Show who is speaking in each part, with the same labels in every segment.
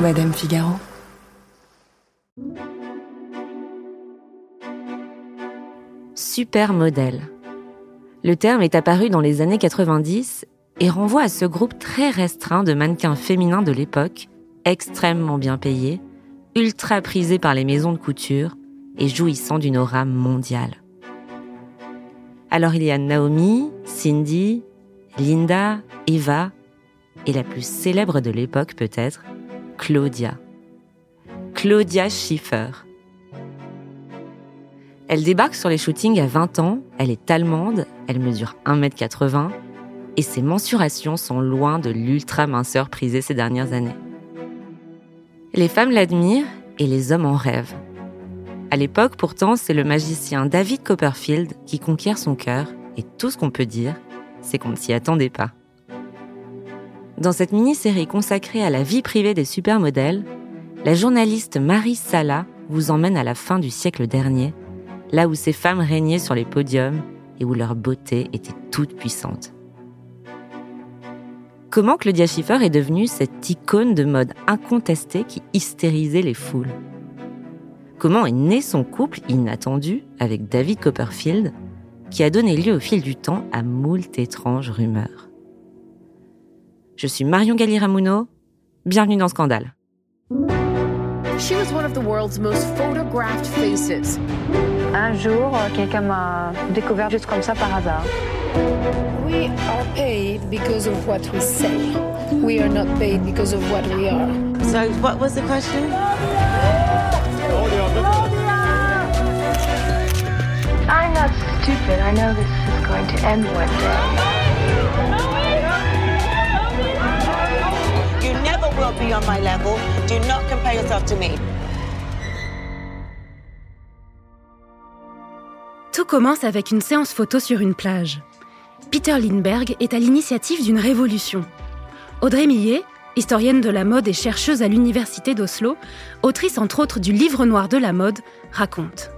Speaker 1: Madame Figaro.
Speaker 2: Supermodèle. Le terme est apparu dans les années 90 et renvoie à ce groupe très restreint de mannequins féminins de l'époque, extrêmement bien payés, ultra prisés par les maisons de couture et jouissant d'une aura mondiale. Alors il y a Naomi, Cindy, Linda, Eva et la plus célèbre de l'époque peut-être, Claudia. Claudia Schiffer. Elle débarque sur les shootings à 20 ans, elle est allemande, elle mesure 1m80 et ses mensurations sont loin de l'ultra minceur prisée ces dernières années. Les femmes l'admirent et les hommes en rêvent. À l'époque, pourtant, c'est le magicien David Copperfield qui conquiert son cœur et tout ce qu'on peut dire, c'est qu'on ne s'y attendait pas. Dans cette mini-série consacrée à la vie privée des supermodèles, la journaliste Marie Sala vous emmène à la fin du siècle dernier, là où ces femmes régnaient sur les podiums et où leur beauté était toute puissante. Comment Claudia Schiffer est devenue cette icône de mode incontestée qui hystérisait les foules? Comment est né son couple inattendu avec David Copperfield, qui a donné lieu au fil du temps à moult étranges rumeurs? Je suis Marion Galli-Ramuno, bienvenue dans Scandale.
Speaker 3: She was one of the world's most photographed faces.
Speaker 4: Un jour, euh, quelqu'un m'a découvert juste comme ça par hasard.
Speaker 3: We are paid because of what we say. We are not paid because of what we are.
Speaker 5: So, what was the question?
Speaker 4: I'm not stupid. I know this is going to end one day.
Speaker 5: Will be on my level. Do not compare yourself to me.
Speaker 6: Tout commence avec une séance photo sur une plage. Peter Lindbergh est à l'initiative d'une révolution. Audrey Millet, historienne de la mode et chercheuse à l'université d'Oslo, autrice entre autres du livre noir de la mode, raconte.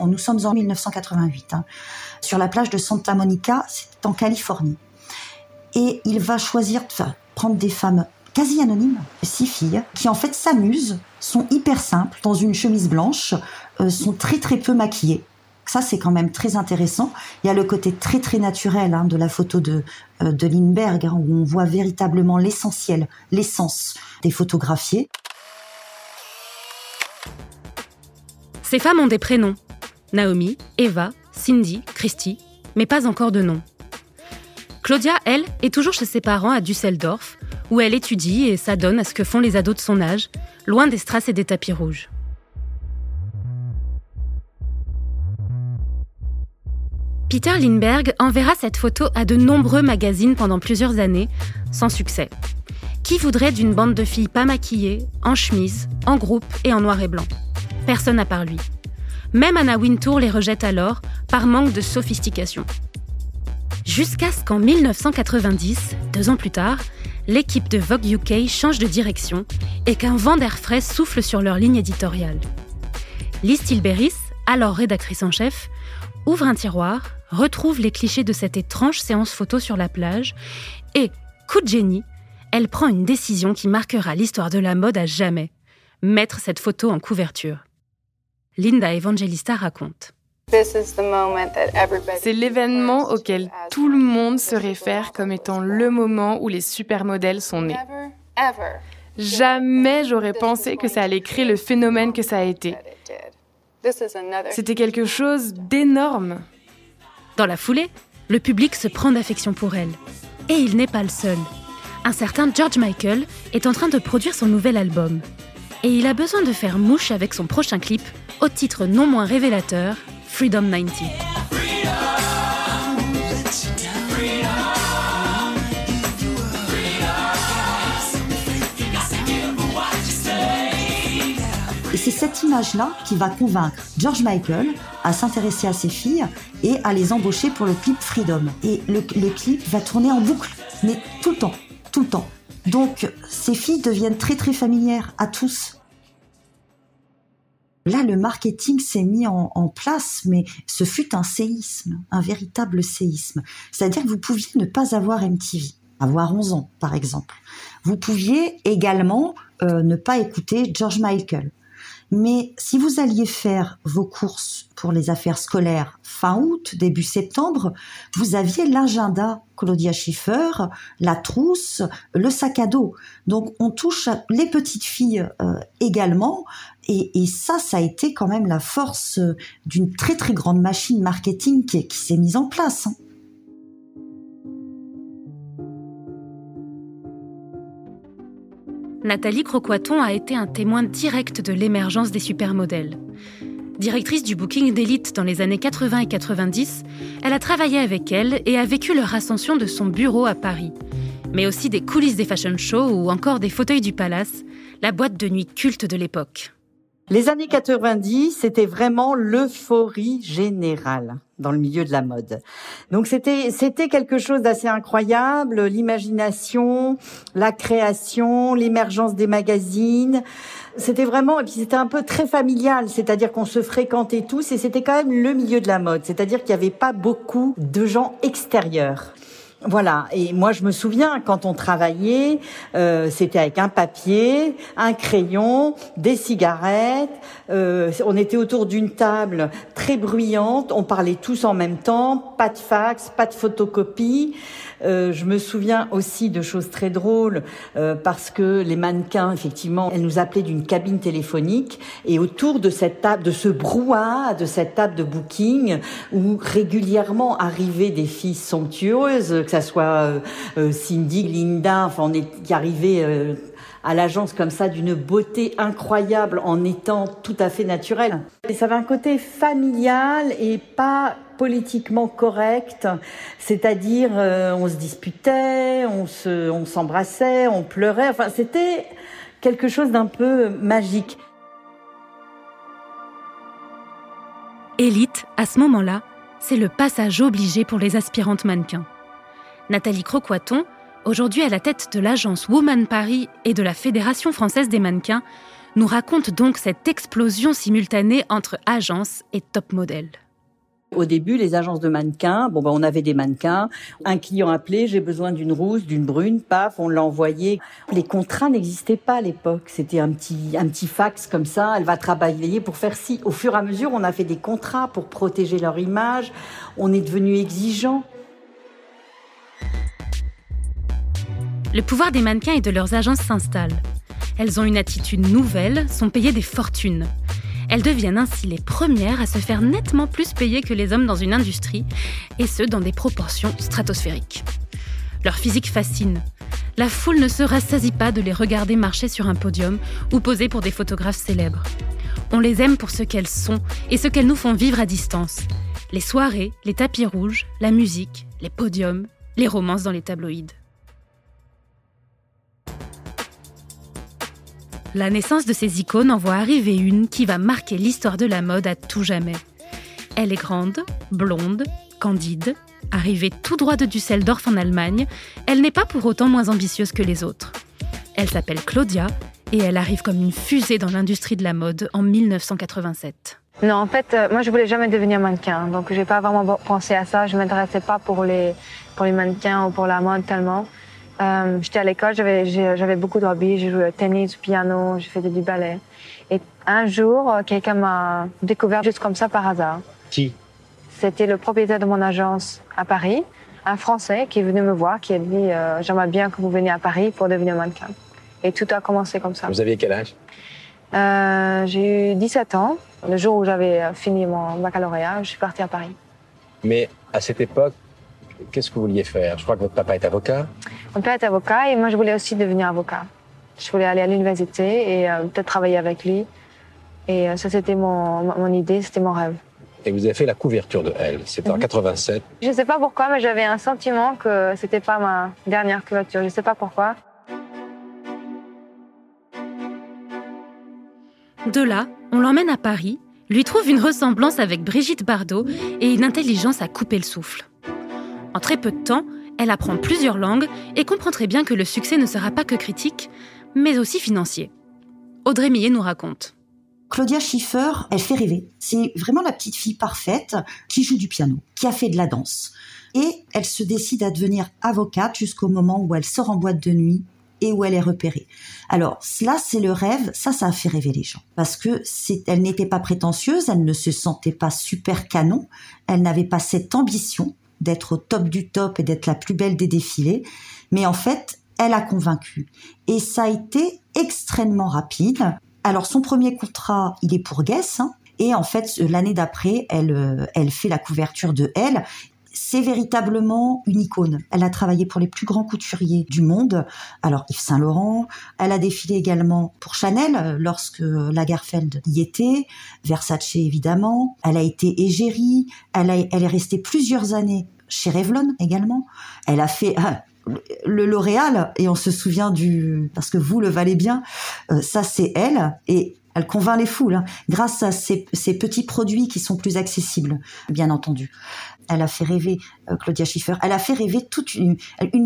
Speaker 7: Nous sommes en 1988, hein, sur la plage de Santa Monica, c'est en Californie. Et il va choisir de prendre des femmes quasi anonymes, six filles, qui en fait s'amusent, sont hyper simples, dans une chemise blanche, euh, sont très très peu maquillées. Ça, c'est quand même très intéressant. Il y a le côté très très naturel hein, de la photo de, euh, de Lindbergh, hein, où on voit véritablement l'essentiel, l'essence des photographiés.
Speaker 6: Ces femmes ont des prénoms. Naomi, Eva, Cindy, Christy, mais pas encore de nom. Claudia, elle, est toujours chez ses parents à Düsseldorf, où elle étudie et s'adonne à ce que font les ados de son âge, loin des strass et des tapis rouges. Peter Lindbergh enverra cette photo à de nombreux magazines pendant plusieurs années, sans succès. Qui voudrait d'une bande de filles pas maquillées, en chemise, en groupe et en noir et blanc? Personne à part lui. Même Anna Wintour les rejette alors, par manque de sophistication. Jusqu'à ce qu'en 1990, deux ans plus tard, l'équipe de Vogue UK change de direction et qu'un vent d'air frais souffle sur leur ligne éditoriale. Liz Tilberis, alors rédactrice en chef, ouvre un tiroir, retrouve les clichés de cette étrange séance photo sur la plage et, coup de génie, elle prend une décision qui marquera l'histoire de la mode à jamais. Mettre cette photo en couverture. Linda Evangelista raconte.
Speaker 8: C'est l'événement auquel tout le monde se réfère comme étant le moment où les supermodèles sont nés. Jamais j'aurais pensé que ça allait créer le phénomène que ça a été. C'était quelque chose d'énorme.
Speaker 6: Dans la foulée, le public se prend d'affection pour elle. Et il n'est pas le seul. Un certain George Michael est en train de produire son nouvel album. Et il a besoin de faire mouche avec son prochain clip, au titre non moins révélateur, Freedom 90.
Speaker 7: Et c'est cette image-là qui va convaincre George Michael à s'intéresser à ses filles et à les embaucher pour le clip Freedom. Et le, clip va tourner en boucle, mais tout le temps, tout le temps. Donc ces filles deviennent très très familières à tous. Là, le marketing s'est mis en, place, mais ce fut un séisme, un véritable séisme. C'est-à-dire que vous pouviez ne pas avoir MTV. avoir 11 ans, par exemple. Vous pouviez également euh, ne pas écouter George Michael. Mais si vous alliez faire vos courses pour les affaires scolaires fin août, début septembre, vous aviez l'agenda Claudia Schiffer, la trousse, le sac à dos. Donc on touche les petites filles euh, également. Et, ça, ça a été quand même la force d'une très très grande machine marketing qui, s'est mise en place. Hein.
Speaker 6: Nathalie Croquaton a été un témoin direct de l'émergence des supermodèles. Directrice du booking d'élite dans les années 80 et 90, elle a travaillé avec elle et a vécu leur ascension de son bureau à Paris, mais aussi des coulisses des fashion shows ou encore des fauteuils du palace, la boîte de nuit culte de l'époque.
Speaker 1: Les années 90, c'était vraiment l'euphorie générale dans le milieu de la mode. Donc c'était c'était quelque chose d'assez incroyable, l'imagination, la création, l'émergence des magazines. C'était vraiment et puis c'était un peu très familial, c'est-à-dire qu'on se fréquentait tous et c'était quand même le milieu de la mode, c'est-à-dire qu'il n'y avait pas beaucoup de gens extérieurs. Voilà. Et moi, je me souviens quand on travaillait, euh, c'était avec un papier, un crayon, des cigarettes. Euh, on était autour d'une table très bruyante. On parlait tous en même temps. Pas de fax, pas de photocopie. Euh, je me souviens aussi de choses très drôles euh, parce que les mannequins, effectivement, elles nous appelaient d'une cabine téléphonique et autour de cette table, de ce brouhaha, de cette table de booking où régulièrement arrivaient des filles somptueuses, que ça soit euh, Cindy, Linda, enfin on est qui arrivaient à l'agence comme ça d'une beauté incroyable en étant tout à fait naturel. Et ça avait un côté familial et pas politiquement correct, c'est-à-dire euh, on se disputait, on se, on s'embrassait, on pleurait. Enfin, c'était quelque chose d'un peu magique.
Speaker 6: Élite, à ce moment-là, c'est le passage obligé pour les aspirantes mannequins. Nathalie Croquaton, aujourd'hui à la tête de l'agence Woman Paris et de la Fédération française des mannequins, nous raconte donc cette explosion simultanée entre agence et top modèle.
Speaker 1: Au début, les agences de mannequins, bon ben on avait des mannequins. Un client appelé, j'ai besoin d'une rousse, d'une brune, paf, on l'a envoyé. Les contrats n'existaient pas à l'époque. C'était un petit un petit fax comme ça. Elle va travailler pour faire ci. Au fur et à mesure, on a fait des contrats pour protéger leur image. On est devenu exigeant.
Speaker 6: Le pouvoir des mannequins et de leurs agences s'installe. Elles ont une attitude nouvelle, sont payées des fortunes. Elles deviennent ainsi les premières à se faire nettement plus payer que les hommes dans une industrie, et ce dans des proportions stratosphériques. Leur physique fascine. La foule ne se rassasie pas de les regarder marcher sur un podium ou poser pour des photographes célèbres. On les aime pour ce qu'elles sont et ce qu'elles nous font vivre à distance. Les soirées, les tapis rouges, la musique, les podiums, les romances dans les tabloïds. La naissance de ces icônes en voit arriver une qui va marquer l'histoire de la mode à tout jamais. Elle est grande, blonde, candide, arrivée tout droit de Düsseldorf en Allemagne, elle n'est pas pour autant moins ambitieuse que les autres. Elle s'appelle Claudia et elle arrive comme une fusée dans l'industrie de la mode en 1987.
Speaker 4: Non, en fait, euh, moi je voulais jamais devenir mannequin, donc j'ai pas vraiment pensé à ça. Je m'intéressais pas pour les pour les mannequins ou pour la mode tellement. Euh, j'étais à l'école, j'avais, beaucoup de hobbies. J'ai joué au tennis, au piano, j'ai fait du ballet. Et un jour, euh, quelqu'un m'a découvert juste comme ça par hasard.
Speaker 9: Qui?
Speaker 4: C'était le propriétaire de mon agence à Paris, un Français qui est venu me voir, qui a dit euh, J'aimerais bien que vous veniez à Paris pour devenir mannequin. Et tout a commencé comme ça.
Speaker 9: Vous aviez quel âge?
Speaker 4: Euh, J'ai eu 17 ans. Le jour où j'avais fini mon baccalauréat, je suis partie à Paris.
Speaker 9: Mais à cette époque, qu'est-ce que vous vouliez faire? Je crois que votre papa est avocat.
Speaker 4: Mon père est avocat et moi je voulais aussi devenir avocat. Je voulais aller à l'université et euh, peut-être travailler avec lui. Et euh, ça c'était mon, mon idée, c'était mon rêve.
Speaker 9: Et vous avez fait la couverture de Elle, c'était en 87. Mhm.
Speaker 4: Je ne sais pas pourquoi, mais j'avais un sentiment que c'était pas ma dernière couverture. Je ne sais pas pourquoi.
Speaker 6: De là, on l'emmène à Paris, lui trouve une ressemblance avec Brigitte Bardot et une intelligence à couper le souffle. En très peu de temps, elle apprend plusieurs langues et comprend très bien que le succès ne sera pas que critique, mais aussi financier. Audrey Millet nous raconte.
Speaker 7: Claudia Schiffer, elle fait rêver. C'est vraiment la petite fille parfaite qui joue du piano, qui a fait de la danse. Et elle se décide à devenir avocate jusqu'au moment où elle sort en boîte de nuit et où elle est repérée. Alors, cela, c'est le rêve. Ça, ça a fait rêver les gens. Parce que elle n'était pas prétentieuse, elle ne se sentait pas super canon, elle n'avait pas cette ambition d'être au top du top et d'être la plus belle des défilés. Mais en fait, elle a convaincu. Et ça a été extrêmement rapide. Alors son premier contrat, il est pour Guess. Hein. et en fait, l'année d'après, elle, euh, elle fait la couverture de Elle. C'est véritablement une icône. Elle a travaillé pour les plus grands couturiers du monde. Alors Yves Saint Laurent. Elle a défilé également pour Chanel euh, lorsque Lagerfeld y était. Versace évidemment. Elle a été égérie. Elle, est restée plusieurs années chez Revlon également. Elle a fait ah, le L'Oréal, et on se souvient du, parce que vous le valez bien, euh, ça c'est elle, et elle convainc les foules, hein, grâce à ces, petits produits qui sont plus accessibles, bien entendu. Elle a fait rêver euh, Claudia Schiffer, elle a fait rêver toute une,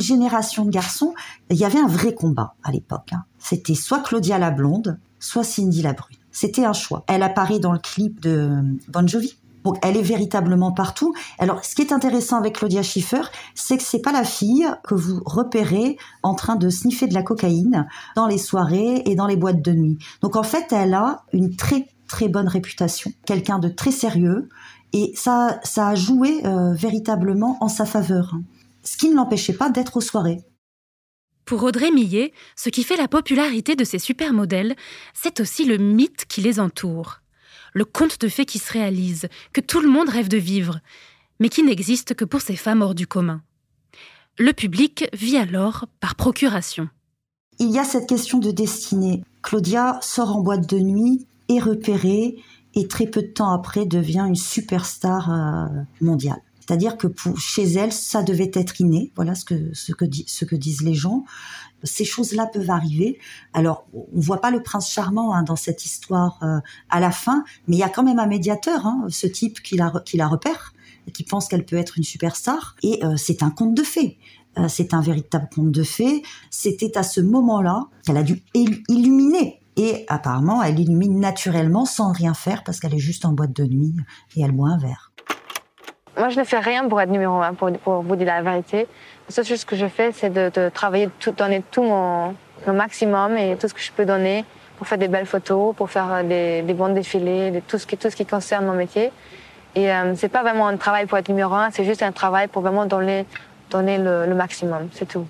Speaker 7: génération de garçons. Il y avait un vrai combat à l'époque. Hein. C'était soit Claudia la blonde, soit Cindy la brune. C'était un choix. Elle apparaît dans le clip de Bon Jovi, donc elle est véritablement partout. Alors ce qui est intéressant avec Claudia Schiffer, c'est que c'est pas la fille que vous repérez en train de sniffer de la cocaïne dans les soirées et dans les boîtes de nuit. Donc en fait, elle a une très très bonne réputation, quelqu'un de très sérieux et ça ça a joué euh, véritablement en sa faveur. Ce qui ne l'empêchait pas d'être aux soirées.
Speaker 6: Pour Audrey Millet, ce qui fait la popularité de ces supermodèles, c'est aussi le mythe qui les entoure le conte de fées qui se réalise, que tout le monde rêve de vivre, mais qui n'existe que pour ces femmes hors du commun. Le public vit alors par procuration.
Speaker 7: Il y a cette question de destinée. Claudia sort en boîte de nuit, est repérée et très peu de temps après devient une superstar euh, mondiale. C'est-à-dire que chez elle, ça devait être inné. Voilà ce que disent les gens. Ces choses-là peuvent arriver. Alors, on voit pas le prince charmant hein, dans cette histoire euh, à la fin, mais il y a quand même un médiateur, hein, ce type qui la, qui la repère, qui pense qu'elle peut être une superstar. Et euh, c'est un conte de fées. Euh, c'est un véritable conte de fées. C'était à ce moment-là qu'elle a dû illuminer et apparemment, elle illumine naturellement sans rien faire parce qu'elle est juste en boîte de nuit et elle boit un verre.
Speaker 4: Moi, je ne fais rien pour être numéro un, pour, vous dire la vérité. Chose que je fais, c'est de, travailler, tout, donner tout mon, maximum et tout ce que je peux donner pour faire des belles photos, pour faire des, bons défilés, tout, ce qui, tout ce qui concerne mon métier. Et euh, c'est pas vraiment un travail pour être numéro un, c'est juste un travail pour vraiment donner, donner le, le maximum, c'est tout.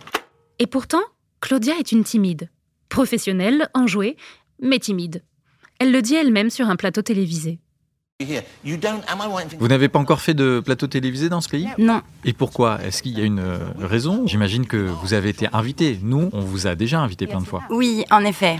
Speaker 6: Et pourtant, Claudia est une timide. Professionnelle, enjouée, mais timide. Elle le dit elle-même sur un plateau télévisé.
Speaker 10: Vous n'avez pas encore fait de plateau télévisé dans ce pays?
Speaker 6: Non.
Speaker 10: Et pourquoi? Est-ce qu'il y a une euh, raison? J'imagine que vous avez été invité. Nous, on vous a déjà invité plein de fois.
Speaker 11: Oui, en effet.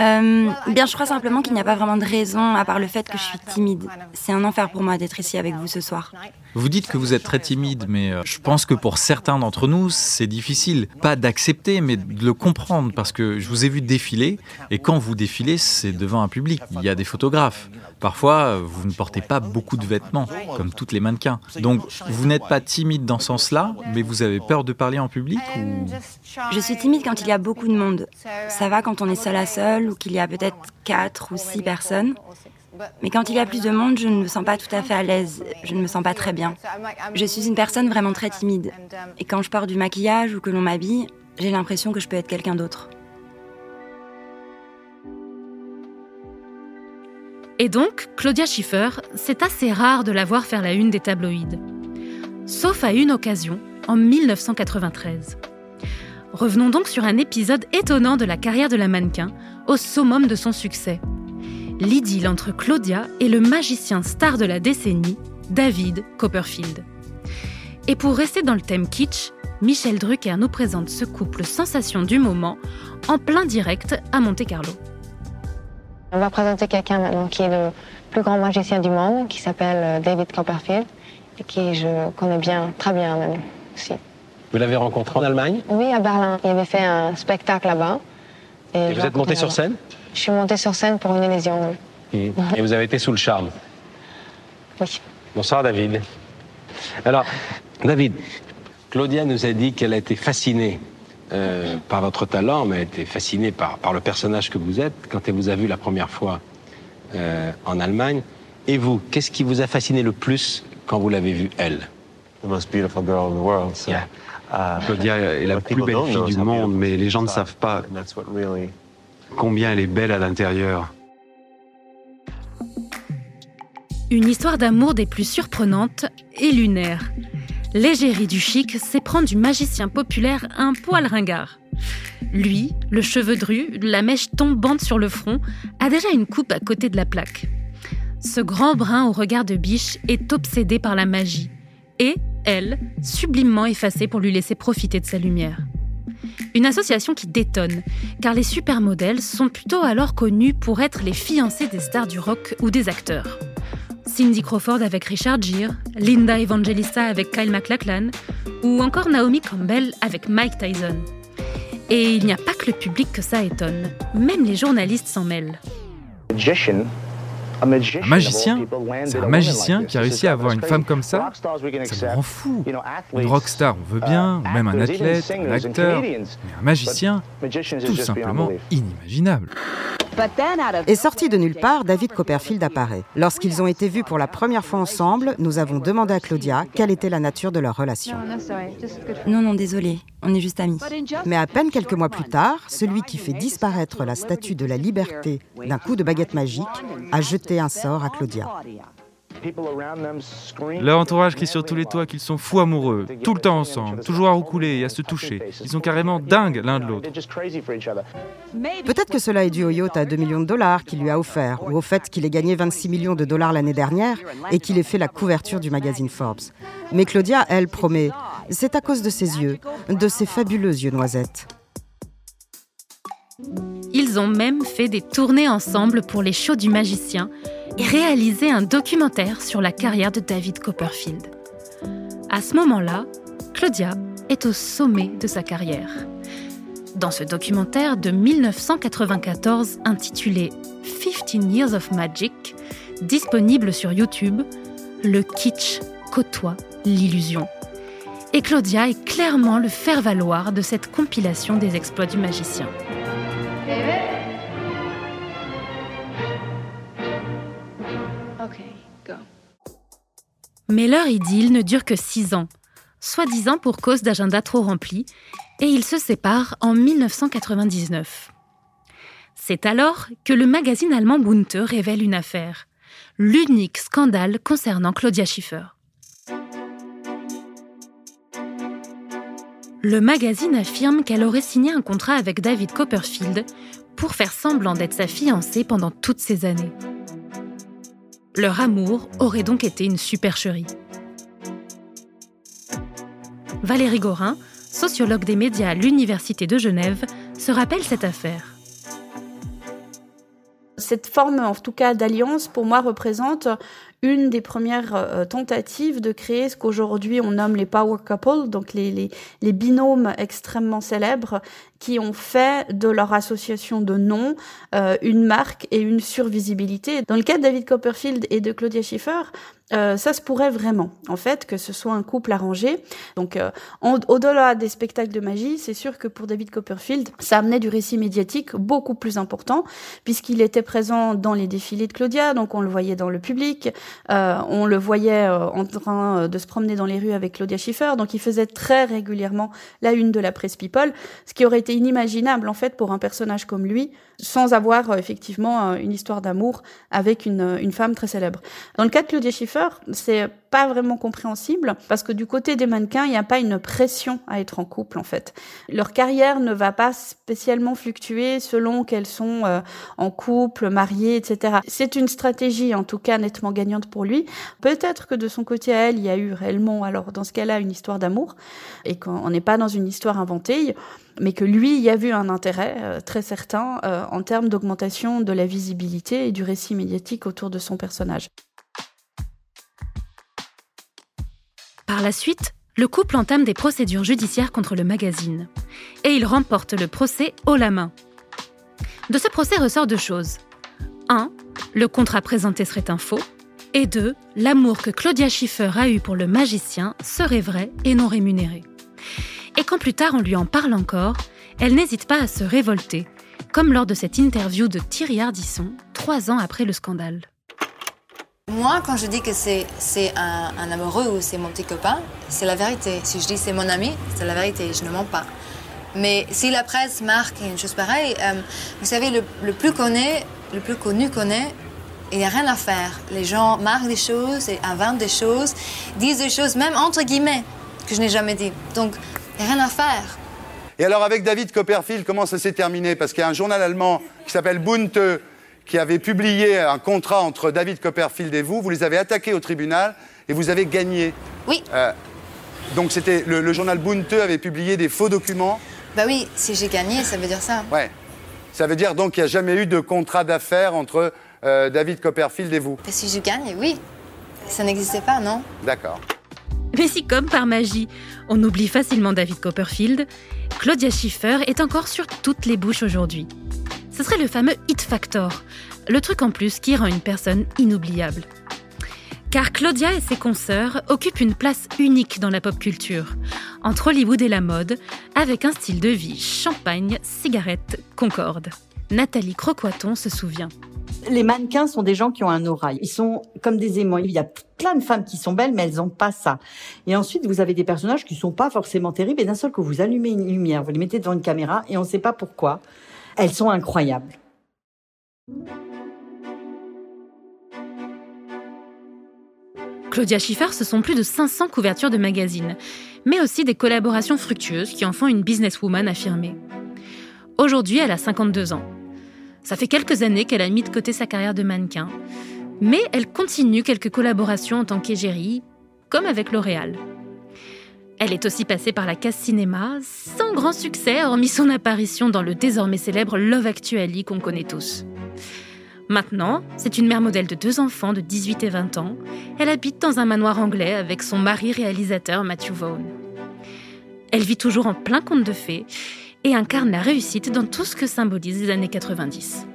Speaker 11: Euh, bien, je crois simplement qu'il n'y a pas vraiment de raison à part le fait que je suis timide. C'est un enfer pour moi d'être ici avec vous ce soir.
Speaker 10: Vous dites que vous êtes très timide, mais euh, je pense que pour certains d'entre nous, c'est difficile. Pas d'accepter, mais de le comprendre, parce que je vous ai vu défiler, et quand vous défilez, c'est devant un public. Il y a des photographes. Parfois, vous ne portez pas beaucoup de vêtements, comme toutes les mannequins. Donc, vous n'êtes pas timide dans ce sens-là, mais vous avez peur de parler en public.
Speaker 11: Je suis timide quand il y a beaucoup de monde. Ça va quand on est seul à seul ou qu'il y a peut-être quatre ou six personnes. Mais quand il y a plus de monde, je ne me sens pas tout à fait à l'aise. Je ne me sens pas très bien. Je suis une personne vraiment très timide. Et quand je porte du maquillage ou que l'on m'habille, j'ai l'impression que je peux être quelqu'un d'autre.
Speaker 6: Et donc, Claudia Schiffer, c'est assez rare de la voir faire la une des tabloïds. Sauf à une occasion, en 1993. Revenons donc sur un épisode étonnant de la carrière de la mannequin, au summum de son succès. L'idylle entre Claudia et le magicien star de la décennie, David Copperfield. Et pour rester dans le thème kitsch, Michel Drucker nous présente ce couple sensation du moment en plein direct à Monte-Carlo.
Speaker 4: On va présenter quelqu'un maintenant qui est le plus grand magicien du monde, qui s'appelle euh, David Copperfield, et qui je connais bien, très bien même aussi.
Speaker 9: Vous l'avez rencontré en Allemagne?
Speaker 4: Oui, à Berlin. Il avait fait un spectacle là-bas.
Speaker 9: Et, vous êtes monté sur scène?
Speaker 4: Je suis montée sur scène pour une élésion.
Speaker 9: Et, et vous avez été sous le charme?
Speaker 4: Oui.
Speaker 9: Bonsoir David. Alors, David, Claudia nous a dit qu'elle a été fascinée euh, par votre talent, mais elle était fascinée par, par le personnage que vous êtes quand elle vous a vu la première fois euh, en Allemagne. Et vous, qu'est-ce qui vous a fasciné le plus quand vous l'avez vue, elle?
Speaker 12: The most beautiful girl in the world. So,
Speaker 9: Yeah.
Speaker 12: uh,
Speaker 13: Claudia est la plus belle fille du monde, mais les gens ne savent pas combien elle est belle à l'intérieur.
Speaker 6: Une histoire d'amour des plus surprenantes et lunaires. L'égérie du chic s'éprend du magicien populaire un poil ringard. Lui, le cheveu dru, la mèche tombante sur le front, a déjà une coupe à côté de la plaque. Ce grand brun au regard de biche est obsédé par la magie. Et, elle, sublimement effacée pour lui laisser profiter de sa lumière. Une association qui détonne, car les supermodèles sont plutôt alors connus pour être les fiancés des stars du rock ou des acteurs. Cindy Crawford avec Richard Gere, Linda Evangelista avec Kyle MacLachlan, ou encore Naomi Campbell avec Mike Tyson. Et il n'y a pas que le public que ça étonne, même les journalistes s'en mêlent.
Speaker 10: Un magicien C'est un magicien qui a réussi à avoir une femme comme ça Ça me rend fou. Une rockstar, on veut bien, ou même un athlète, un acteur, mais un magicien, tout simplement inimaginable.
Speaker 14: Et sorti de nulle part, David Copperfield apparaît. Lorsqu'ils ont été vus pour la première fois ensemble, nous avons demandé à Claudia quelle était la nature de leur relation.
Speaker 11: Non, non, désolé, on est juste amis.
Speaker 14: Mais à peine quelques mois plus tard, celui qui fait disparaître la statue de la liberté d'un coup de baguette magique a jeté un sort à Claudia.
Speaker 10: Leur entourage crie sur tous les toits qu'ils sont fous amoureux, tout le temps ensemble, toujours à roucouler et à se toucher. Ils sont carrément dingues l'un de l'autre.
Speaker 14: Peut-être que cela est dû au yacht à 2 millions de dollars qu'il lui a offert, ou au fait qu'il ait gagné 26 millions de dollars l'année dernière et qu'il ait fait la couverture du magazine Forbes. Mais Claudia, elle, promet, c'est à cause de ses yeux, de ses fabuleux yeux noisettes.
Speaker 6: Ils ont même fait des tournées ensemble pour les shows du magicien et réalisé un documentaire sur la carrière de David Copperfield. À ce moment-là, Claudia est au sommet de sa carrière. Dans ce documentaire de 1994 intitulé 15 Years of Magic, disponible sur YouTube, le kitsch côtoie l'illusion. Et Claudia est clairement le faire-valoir de cette compilation des exploits du magicien. Mais leur idylle ne dure que six ans, soi-disant pour cause d'agenda trop rempli, et ils se séparent en 1999. C'est alors que le magazine allemand Bunte révèle une affaire, l'unique scandale concernant Claudia Schiffer. Le magazine affirme qu'elle aurait signé un contrat avec David Copperfield pour faire semblant d'être sa fiancée pendant toutes ces années. Leur amour aurait donc été une supercherie. Valérie Gorin, sociologue des médias à l'Université de Genève, se rappelle cette affaire.
Speaker 15: Cette forme, en tout cas, d'alliance, pour moi, représente une des premières euh, tentatives de créer ce qu'aujourd'hui on nomme les power couples, donc les, binômes extrêmement célèbres qui ont fait de leur association de noms euh, une marque et une survisibilité. Dans le cas de David Copperfield et de Claudia Schiffer, euh, ça se pourrait vraiment, en fait, que ce soit un couple arrangé. Donc, euh, au-delà des spectacles de magie, c'est sûr que pour David Copperfield, ça amenait du récit médiatique beaucoup plus important, puisqu'il était présent dans les défilés de Claudia, donc on le voyait dans le public, euh, on le voyait euh, en train de se promener dans les rues avec Claudia Schiffer, donc il faisait très régulièrement la une de la presse People, ce qui aurait été inimaginable, en fait, pour un personnage comme lui, sans avoir effectivement une histoire d'amour avec une, une femme très célèbre. Dans le cas de Claudia Schiffer, c'est pas vraiment compréhensible parce que du côté des mannequins, il n'y a pas une pression à être en couple en fait. Leur carrière ne va pas spécialement fluctuer selon qu'elles sont euh, en couple, mariées, etc. C'est une stratégie en tout cas nettement gagnante pour lui. Peut-être que de son côté à elle, il y a eu réellement alors dans ce cas-là une histoire d'amour et qu'on n'est pas dans une histoire inventée mais que lui y a vu un intérêt euh, très certain euh, en termes d'augmentation de la visibilité et du récit médiatique autour de son personnage.
Speaker 6: Par la suite, le couple entame des procédures judiciaires contre le magazine. Et il remporte le procès haut la main. De ce procès ressort deux choses. 1. Le contrat présenté serait un faux. Et 2. L'amour que Claudia Schiffer a eu pour le magicien serait vrai et non rémunéré. Et quand plus tard on lui en parle encore, elle n'hésite pas à se révolter, comme lors de cette interview de Thierry Ardisson, trois ans après le scandale.
Speaker 16: Moi, quand je dis que c'est un, amoureux ou c'est mon petit copain, c'est la vérité. Si je dis c'est mon ami, c'est la vérité, je ne mens pas. Mais si la presse marque une chose pareille, euh, vous savez, le, plus connu, le plus connu qu'on est, il n'y a rien à faire. Les gens marquent des choses, inventent des choses, disent des choses, même entre guillemets, que je n'ai jamais dit. Donc, il n'y a rien à faire.
Speaker 17: Et alors, avec David Copperfield, comment ça s'est terminé? Parce qu'il y a un journal allemand qui s'appelle Bunte qui avait publié un contrat entre David Copperfield et vous. Vous les avez attaqués au tribunal et vous avez gagné.
Speaker 16: Oui.
Speaker 17: Euh, donc, c'était le, le journal Bunte avait publié des faux documents.
Speaker 16: Bah oui, si j'ai gagné, ça veut dire ça.
Speaker 17: Ouais. Ça veut dire donc qu'il n'y a jamais eu de contrat d'affaires entre euh, David Copperfield et vous.
Speaker 16: Et si je gagne, oui. Ça n'existait pas, non?
Speaker 17: D'accord.
Speaker 6: Mais si, comme par magie, on oublie facilement David Copperfield, Claudia Schiffer est encore sur toutes les bouches aujourd'hui. Ce serait le fameux hit factor, le truc en plus qui rend une personne inoubliable. Car Claudia et ses consoeurs occupent une place unique dans la pop culture, entre Hollywood et la mode, avec un style de vie champagne, cigarette, concorde. Nathalie Croquaton se souvient.
Speaker 1: Les mannequins sont des gens qui ont un aura. Ils sont comme des aimants. Il y a plein de femmes qui sont belles, mais elles n'ont pas ça. Et ensuite, vous avez des personnages qui sont pas forcément terribles. Et d'un seul coup, vous allumez une lumière, vous les mettez devant une caméra, et on ne sait pas pourquoi. Elles sont incroyables.
Speaker 6: Claudia Schiffer, ce sont plus de 500 couvertures de magazines, mais aussi des collaborations fructueuses qui en font une businesswoman affirmée. Aujourd'hui, elle a 52 ans. Ça fait quelques années qu'elle a mis de côté sa carrière de mannequin, mais elle continue quelques collaborations en tant qu'égérie, comme avec L'Oréal. Elle est aussi passée par la case cinéma, sans grand succès, hormis son apparition dans le désormais célèbre Love Actually qu'on connaît tous. Maintenant, c'est une mère modèle de deux enfants de 18 et 20 ans. Elle habite dans un manoir anglais avec son mari réalisateur Matthew Vaughn. Elle vit toujours en plein conte de fées et incarne la réussite dans tout ce que symbolisent les années 90.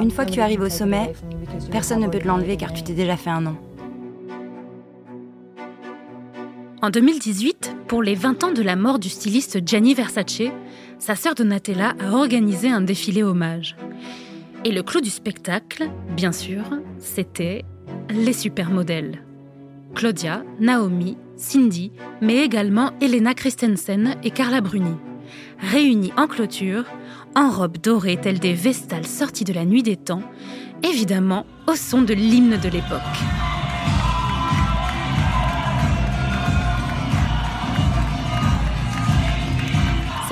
Speaker 11: Une fois que tu arrives au sommet, personne ne peut te l'enlever car tu t'es déjà fait un nom.
Speaker 6: En 2018, pour les 20 ans de la mort du styliste Gianni Versace, sa sœur Donatella a organisé un défilé hommage. Et le clou du spectacle, bien sûr, c'était les supermodèles. Claudia, Naomi, Cindy, mais également Elena Christensen et Carla Bruni. Réunies en clôture, en robes dorées telles des vestales sorties de la nuit des temps, évidemment au son de l'hymne de l'époque.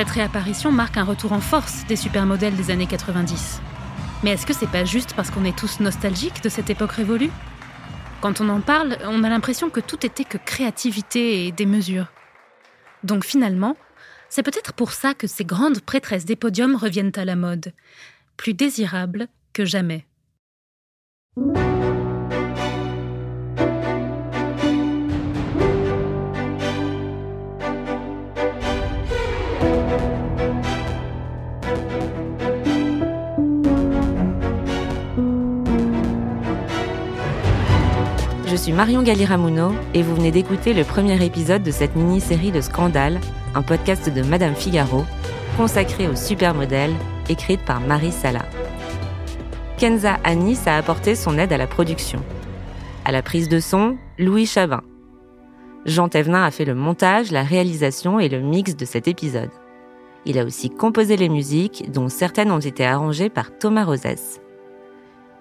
Speaker 6: Cette réapparition marque un retour en force des supermodèles des années 90. Mais est-ce que c'est pas juste parce qu'on est tous nostalgiques de cette époque révolue? Quand on en parle, on a l'impression que tout était que créativité et des mesures. Donc finalement, c'est peut-être pour ça que ces grandes prêtresses des podiums reviennent à la mode, plus désirables que jamais.
Speaker 2: Suis Marion Galiramuno et vous venez d'écouter le premier épisode de cette mini-série de Scandale, un podcast de Madame Figaro, consacré aux supermodèles, écrite par Marie Sala. Kenza Anis a apporté son aide à la production. À la prise de son, Louis Chavin. Jean Thévenin a fait le montage, la réalisation et le mix de cet épisode. Il a aussi composé les musiques, dont certaines ont été arrangées par Thomas Rosès.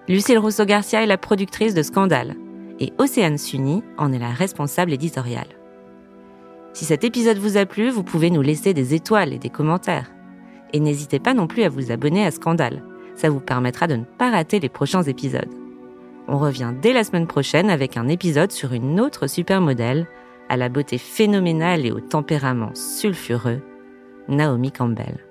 Speaker 2: Lucille Rousseau-Garcia est la productrice de Scandale et Océane Sunny en est la responsable éditoriale. Si cet épisode vous a plu, vous pouvez nous laisser des étoiles et des commentaires. Et n'hésitez pas non plus à vous abonner à Scandale. Ça vous permettra de ne pas rater les prochains épisodes. On revient dès la semaine prochaine avec un épisode sur une autre supermodèle à la beauté phénoménale et au tempérament sulfureux, Naomi Campbell.